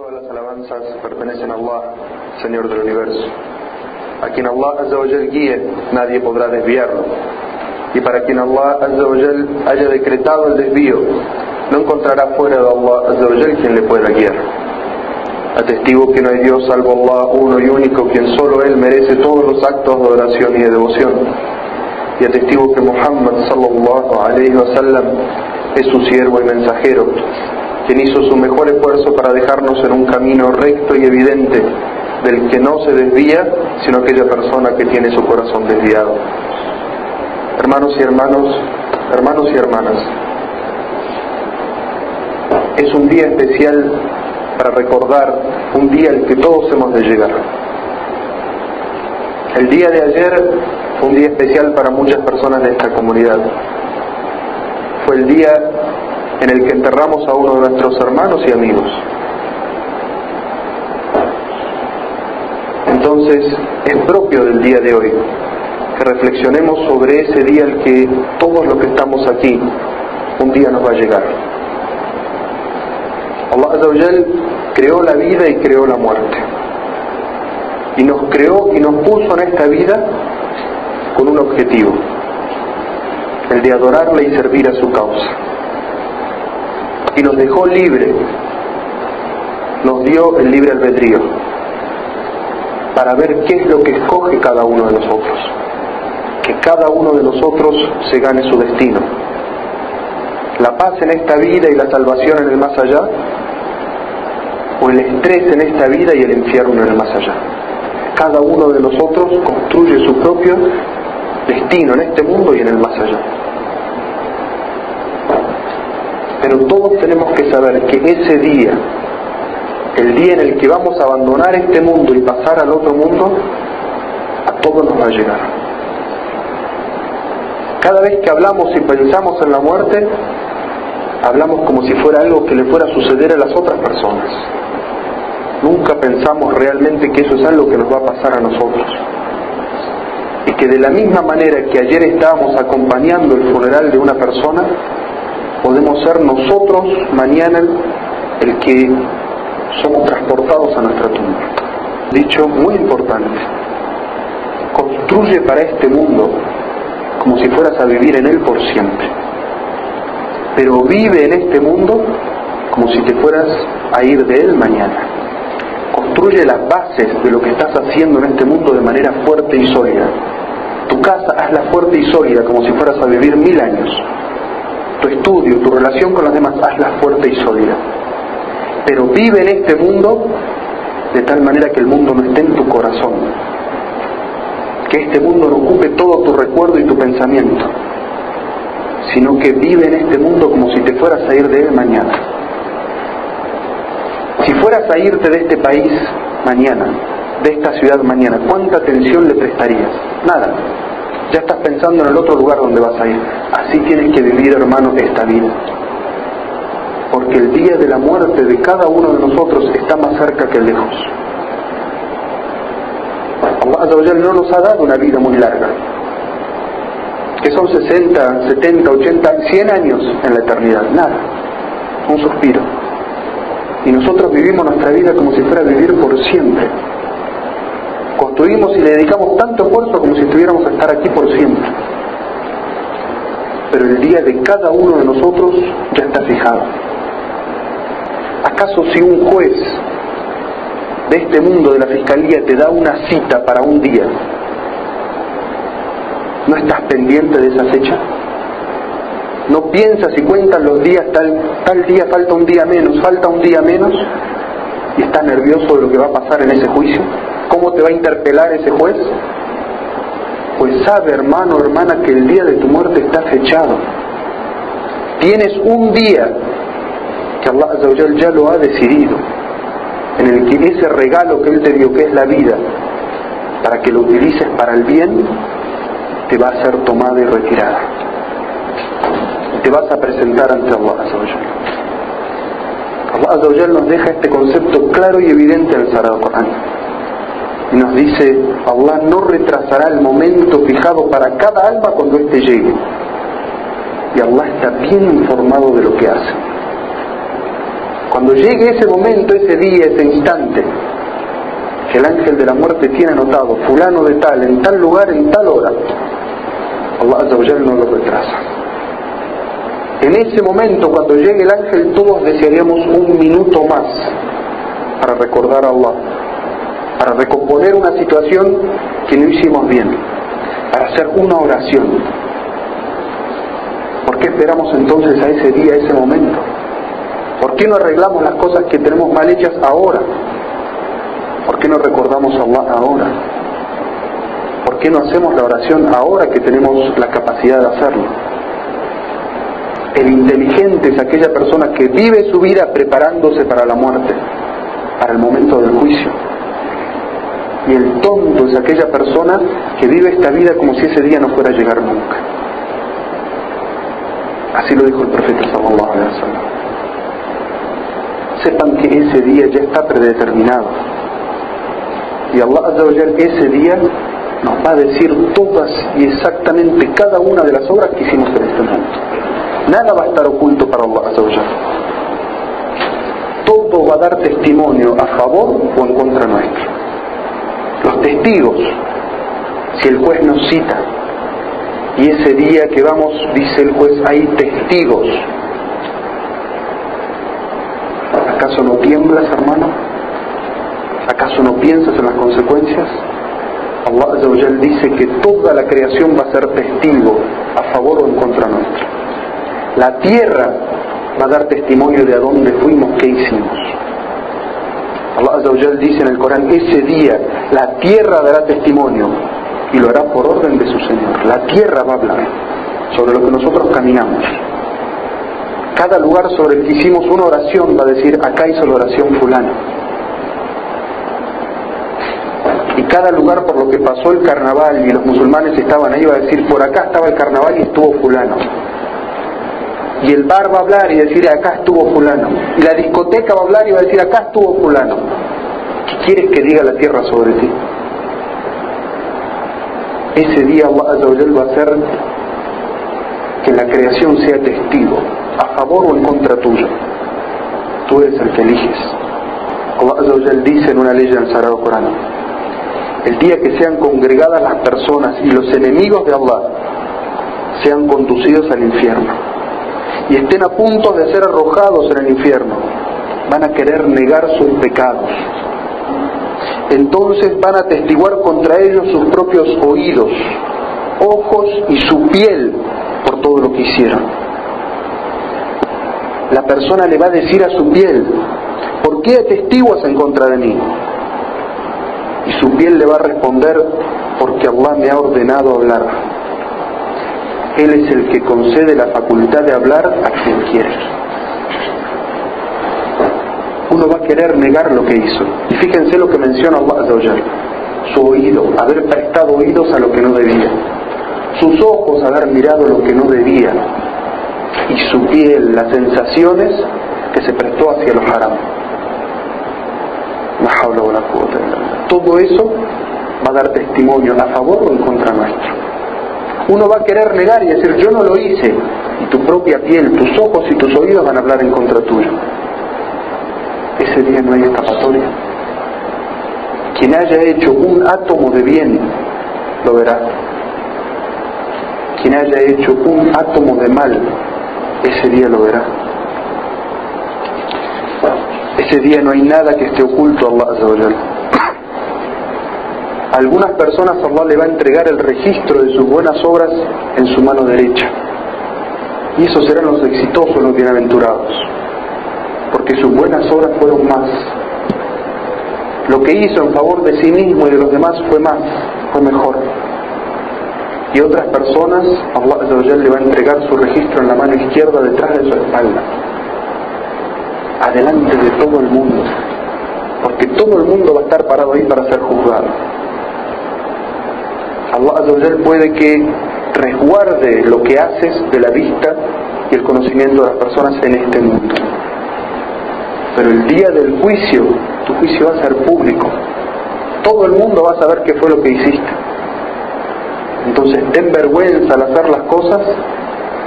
Todas las alabanzas pertenecen a Allah, Señor del universo. A quien Allah Azzawajal guíe, nadie podrá desviarlo. Y para quien Allah Azzawajal haya decretado el desvío, no encontrará fuera de Allah Azzawajal quien le pueda guiar. Atestigo que no hay Dios salvo Allah, uno y único, quien solo Él merece todos los actos de oración y de devoción. Y atestigo que Muhammad sallallahu alayhi wa sallam es su siervo y mensajero, quien hizo su mejor esfuerzo para dejarnos en un camino recto y evidente, del que no se desvía, sino aquella persona que tiene su corazón desviado. Hermanos y hermanos, hermanos y hermanas, es un día especial para recordar un día al que todos hemos de llegar. El día de ayer fue un día especial para muchas personas de esta comunidad. Fue el día en el que enterramos a uno de nuestros hermanos y amigos. Entonces es propio del día de hoy que reflexionemos sobre ese día al que todos los que estamos aquí un día nos va a llegar. Allah creó la vida y creó la muerte. Y nos creó y nos puso en esta vida con un objetivo, el de adorarle y servir a su causa. Y nos dejó libre, nos dio el libre albedrío para ver qué es lo que escoge cada uno de nosotros. Que cada uno de nosotros se gane su destino. La paz en esta vida y la salvación en el más allá, o el estrés en esta vida y el infierno en el más allá. Cada uno de nosotros construye su propio destino en este mundo y en el más allá. Pero todos tenemos que saber que ese día, el día en el que vamos a abandonar este mundo y pasar al otro mundo, a todos nos va a llegar. Cada vez que hablamos y pensamos en la muerte, hablamos como si fuera algo que le fuera a suceder a las otras personas. Nunca pensamos realmente que eso es algo que nos va a pasar a nosotros. Y que de la misma manera que ayer estábamos acompañando el funeral de una persona, podemos ser nosotros mañana el que somos transportados a nuestra tumba. Dicho muy importante, construye para este mundo como si fueras a vivir en él por siempre. Pero vive en este mundo como si te fueras a ir de él mañana. Construye las bases de lo que estás haciendo en este mundo de manera fuerte y sólida. Tu casa hazla fuerte y sólida como si fueras a vivir mil años tu estudio, tu relación con los demás, hazla fuerte y sólida. Pero vive en este mundo de tal manera que el mundo no esté en tu corazón. Que este mundo no ocupe todo tu recuerdo y tu pensamiento, sino que vive en este mundo como si te fueras a ir de él mañana. Si fueras a irte de este país mañana, de esta ciudad mañana, ¿cuánta atención le prestarías? Nada ya estás pensando en el otro lugar donde vas a ir. Así tienes que vivir, hermano, esta vida. Porque el día de la muerte de cada uno de nosotros está más cerca que lejos. Allah no nos ha dado una vida muy larga, que son 60, 70, 80, 100 años en la eternidad, nada, un suspiro. Y nosotros vivimos nuestra vida como si fuera vivir por siempre construimos y le dedicamos tanto esfuerzo como si estuviéramos a estar aquí por siempre. Pero el día de cada uno de nosotros ya está fijado. ¿Acaso si un juez de este mundo de la fiscalía te da una cita para un día, no estás pendiente de esa fecha? ¿No piensas y cuentas los días, tal, tal día falta un día menos, falta un día menos, y estás nervioso de lo que va a pasar en ese juicio? ¿Cómo te va a interpelar ese juez? Pues sabe, hermano, hermana, que el día de tu muerte está fechado. Tienes un día que Allah ya lo ha decidido, en el que ese regalo que Él te dio, que es la vida, para que lo utilices para el bien, te va a ser tomada y retirada. Te vas a presentar ante Allah Allah nos deja este concepto claro y evidente en el Sagrado Corán y nos dice, Allah no retrasará el momento fijado para cada alma cuando éste llegue. Y Allah está bien informado de lo que hace. Cuando llegue ese momento, ese día, ese instante, que el ángel de la muerte tiene anotado, fulano de tal, en tal lugar, en tal hora, Allah no lo retrasa. En ese momento, cuando llegue el ángel, todos desearíamos un minuto más para recordar a Allah, para recomponer una situación que no hicimos bien, para hacer una oración. ¿Por qué esperamos entonces a ese día, a ese momento? ¿Por qué no arreglamos las cosas que tenemos mal hechas ahora? ¿Por qué no recordamos ahora? ¿Por qué no hacemos la oración ahora que tenemos la capacidad de hacerlo? El inteligente es aquella persona que vive su vida preparándose para la muerte, para el momento del juicio. Y el tonto es aquella persona que vive esta vida como si ese día no fuera a llegar nunca. Así lo dijo el profeta sallallahu alaihi wasallam. Sepan que ese día ya está predeterminado. Y Allah ese día nos va a decir todas y exactamente cada una de las obras que hicimos en este mundo. Nada va a estar oculto para Allah Todo va a dar testimonio a favor o en contra nuestro. Los testigos, si el juez nos cita, y ese día que vamos, dice el juez, hay testigos. ¿Acaso no tiemblas, hermano? ¿Acaso no piensas en las consecuencias? Allah dice que toda la creación va a ser testigo a favor o en contra nuestro. La tierra va a dar testimonio de a dónde fuimos, qué hicimos. Allah dice en el Corán, ese día la tierra dará testimonio y lo hará por orden de su Señor. La tierra va a hablar sobre lo que nosotros caminamos. Cada lugar sobre el que hicimos una oración va a decir, acá hizo la oración fulano. Y cada lugar por lo que pasó el carnaval y los musulmanes estaban ahí va a decir, por acá estaba el carnaval y estuvo fulano y el bar va a hablar y decir acá estuvo fulano, y la discoteca va a hablar y va a decir acá estuvo fulano. ¿Qué quieres que diga la tierra sobre ti? Ese día Allah va a hacer que la creación sea testigo, a favor o en contra tuyo. Tú eres el que eliges. Allah dice en una ley del Sagrado Corán, el día que sean congregadas las personas y los enemigos de Allah sean conducidos al infierno y estén a punto de ser arrojados en el infierno, van a querer negar sus pecados. Entonces van a testiguar contra ellos sus propios oídos, ojos y su piel por todo lo que hicieron. La persona le va a decir a su piel, ¿por qué atestiguas en contra de mí? Y su piel le va a responder, porque Allah me ha ordenado hablar. Él es el que concede la facultad de hablar a quien quiere. Uno va a querer negar lo que hizo. Y fíjense lo que menciona Allah Su oído, haber prestado oídos a lo que no debía. Sus ojos, haber mirado lo que no debía. Y su piel, las sensaciones que se prestó hacia los haram. Todo eso va a dar testimonio a favor o en contra nuestro uno va a querer negar y decir yo no lo hice y tu propia piel, tus ojos y tus oídos van a hablar en contra tuyo. Ese día no hay escapatoria. Quien haya hecho un átomo de bien lo verá. Quien haya hecho un átomo de mal, ese día lo verá. Ese día no hay nada que esté oculto a Allah algunas personas Allah le va a entregar el registro de sus buenas obras en su mano derecha. Y esos serán los exitosos, los bienaventurados. Porque sus buenas obras fueron más. Lo que hizo en favor de sí mismo y de los demás fue más, fue mejor. Y otras personas, Allah le va a entregar su registro en la mano izquierda detrás de su espalda. Adelante de todo el mundo. Porque todo el mundo va a estar parado ahí para ser juzgado. Allah puede que resguarde lo que haces de la vista y el conocimiento de las personas en este mundo. Pero el día del juicio, tu juicio va a ser público. Todo el mundo va a saber qué fue lo que hiciste. Entonces ten vergüenza al hacer las cosas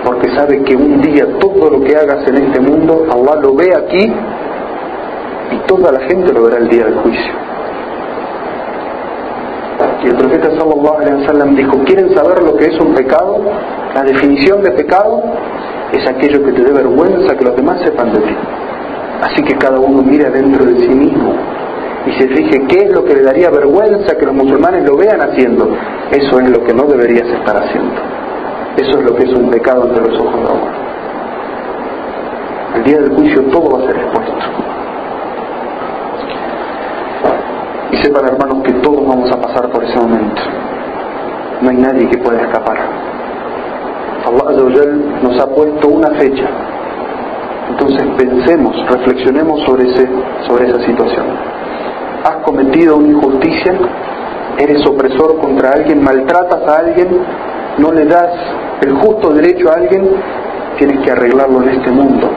porque sabe que un día todo lo que hagas en este mundo, Allah lo ve aquí toda la gente lo verá el día del juicio. Y el profeta sallallahu alaihi wasallam dijo, ¿quieren saber lo que es un pecado? La definición de pecado es aquello que te dé vergüenza que los demás sepan de ti. Así que cada uno mire dentro de sí mismo y se fije qué es lo que le daría vergüenza que los musulmanes lo vean haciendo. Eso es lo que no deberías estar haciendo. Eso es lo que es un pecado ante los ojos de Allah. El día del juicio todo va a ser expuesto. Y sepan hermanos pasar por ese momento. No hay nadie que pueda escapar. Allah nos ha puesto una fecha. Entonces pensemos, reflexionemos sobre, ese, sobre esa situación. ¿Has cometido una injusticia? ¿Eres opresor contra alguien? ¿Maltratas a alguien? ¿No le das el justo derecho a alguien? Tienes que arreglarlo en este mundo.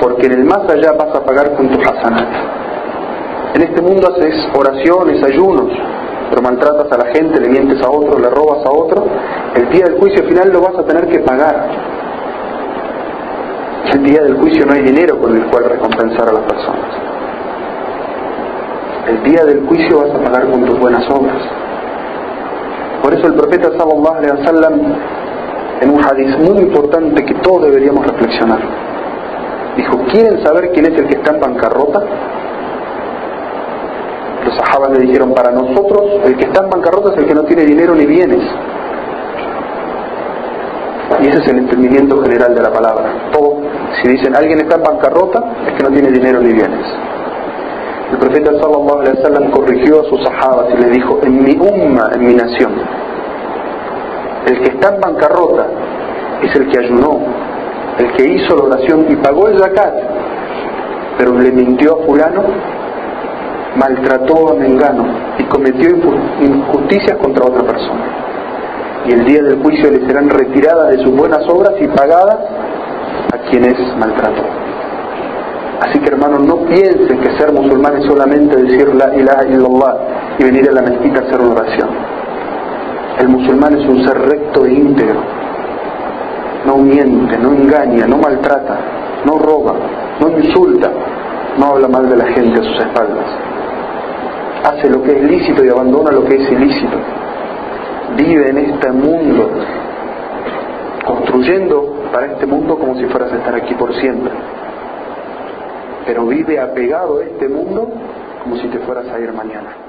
Porque en el más allá vas a pagar con tu hasanat. En este mundo haces oraciones, ayunos, pero maltratas a la gente, le mientes a otro, le robas a otro, el día del juicio final lo vas a tener que pagar. El día del juicio no hay dinero con el cual recompensar a las personas. El día del juicio vas a pagar con tus buenas obras. Por eso el profeta sallallahu alaihi wasallam en un hadith muy importante que todos deberíamos reflexionar. Dijo, ¿quieren saber quién es el que está en bancarrota? Sahabas le dijeron, para nosotros el que está en bancarrota es el que no tiene dinero ni bienes. Y ese es el entendimiento general de la palabra. Todo, si dicen alguien está en bancarrota, es que no tiene dinero ni bienes. El profeta sallallahu alaihi wasallam corrigió a sus sahabas y le dijo, en mi umma, en mi nación, el que está en bancarrota es el que ayunó, el que hizo la oración y pagó el zakat, pero le mintió a fulano maltrató a Mengano y cometió injusticias contra otra persona. Y el día del juicio le serán retiradas de sus buenas obras y pagadas a quienes maltrató. Así que hermanos, no piensen que ser musulmán es solamente decir la ilaha illallah y venir a la mezquita a hacer una oración. El musulmán es un ser recto e íntegro. No miente, no engaña, no maltrata, no roba, no insulta, no habla mal de la gente a sus espaldas hace lo que es lícito y abandona lo que es ilícito. Vive en este mundo, construyendo para este mundo como si fueras a estar aquí por siempre. Pero vive apegado a este mundo como si te fueras a ir mañana.